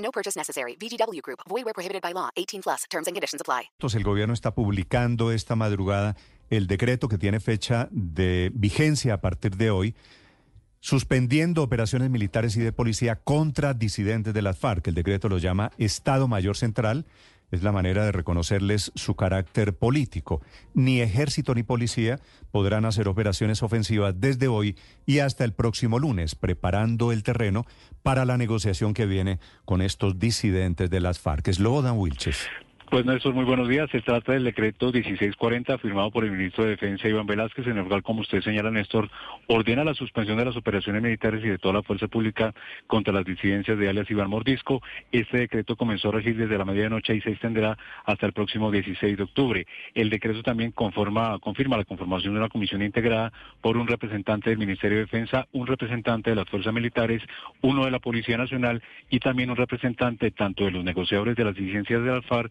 No purchase necessary. VGW Group. Void where prohibited by law. 18 plus. Terms and conditions apply. Entonces, el gobierno está publicando esta madrugada el decreto que tiene fecha de vigencia a partir de hoy, suspendiendo operaciones militares y de policía contra disidentes de las FARC. El decreto lo llama Estado Mayor Central. Es la manera de reconocerles su carácter político. Ni ejército ni policía podrán hacer operaciones ofensivas desde hoy y hasta el próximo lunes, preparando el terreno para la negociación que viene con estos disidentes de las FARC. Es Dan Wilches. Pues Néstor, muy buenos días. Se trata del decreto 1640 firmado por el ministro de Defensa Iván Velázquez, en el cual, como usted señala, Néstor, ordena la suspensión de las operaciones militares y de toda la fuerza pública contra las disidencias de alias Iván Mordisco. Este decreto comenzó a regir desde la medianoche y se extenderá hasta el próximo 16 de octubre. El decreto también confirma la conformación de una comisión integrada por un representante del Ministerio de Defensa, un representante de las fuerzas militares, uno de la Policía Nacional y también un representante tanto de los negociadores de las disidencias de Alfar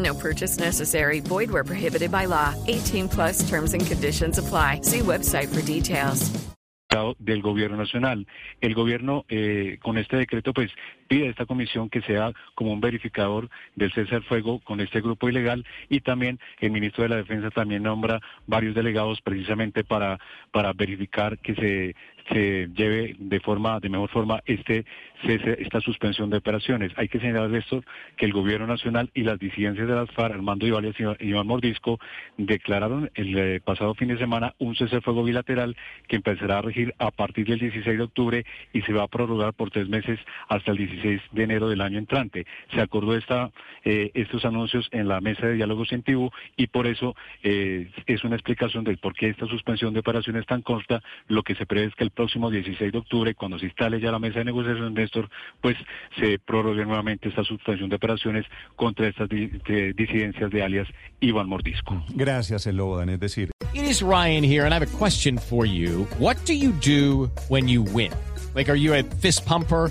No purchase necessary. Void where prohibited by law. 18 plus terms and conditions apply. See website for details. del gobierno nacional. El gobierno eh, con este decreto pues pide a esta comisión que sea como un verificador del cese al fuego con este grupo ilegal y también el ministro de la Defensa también nombra varios delegados precisamente para, para verificar que se se lleve de forma de mejor forma este esta suspensión de operaciones. Hay que señalar esto que el gobierno nacional y las disidencias de las FARC, Armando Ibáñez y Iván Mordisco, declararon el eh, pasado fin de semana un cese de fuego bilateral que empezará a regir a partir del 16 de octubre y se va a prorrogar por tres meses hasta el 16 de enero del año entrante. Se acordó esta, eh, estos anuncios en la mesa de diálogo científico y por eso eh, es una explicación del por qué esta suspensión de operaciones tan corta. Lo que se prevé es que el próximo 16 de octubre, cuando se instale ya la mesa de negociación, Néstor, pues se prorrogue nuevamente esta suspensión de operaciones contra estas disidencias de alias Iván Mordisco. Gracias, Elodan. Es decir, It is Ryan here, and I have a question for you. What do you do when you win? Like, are you a fist pumper?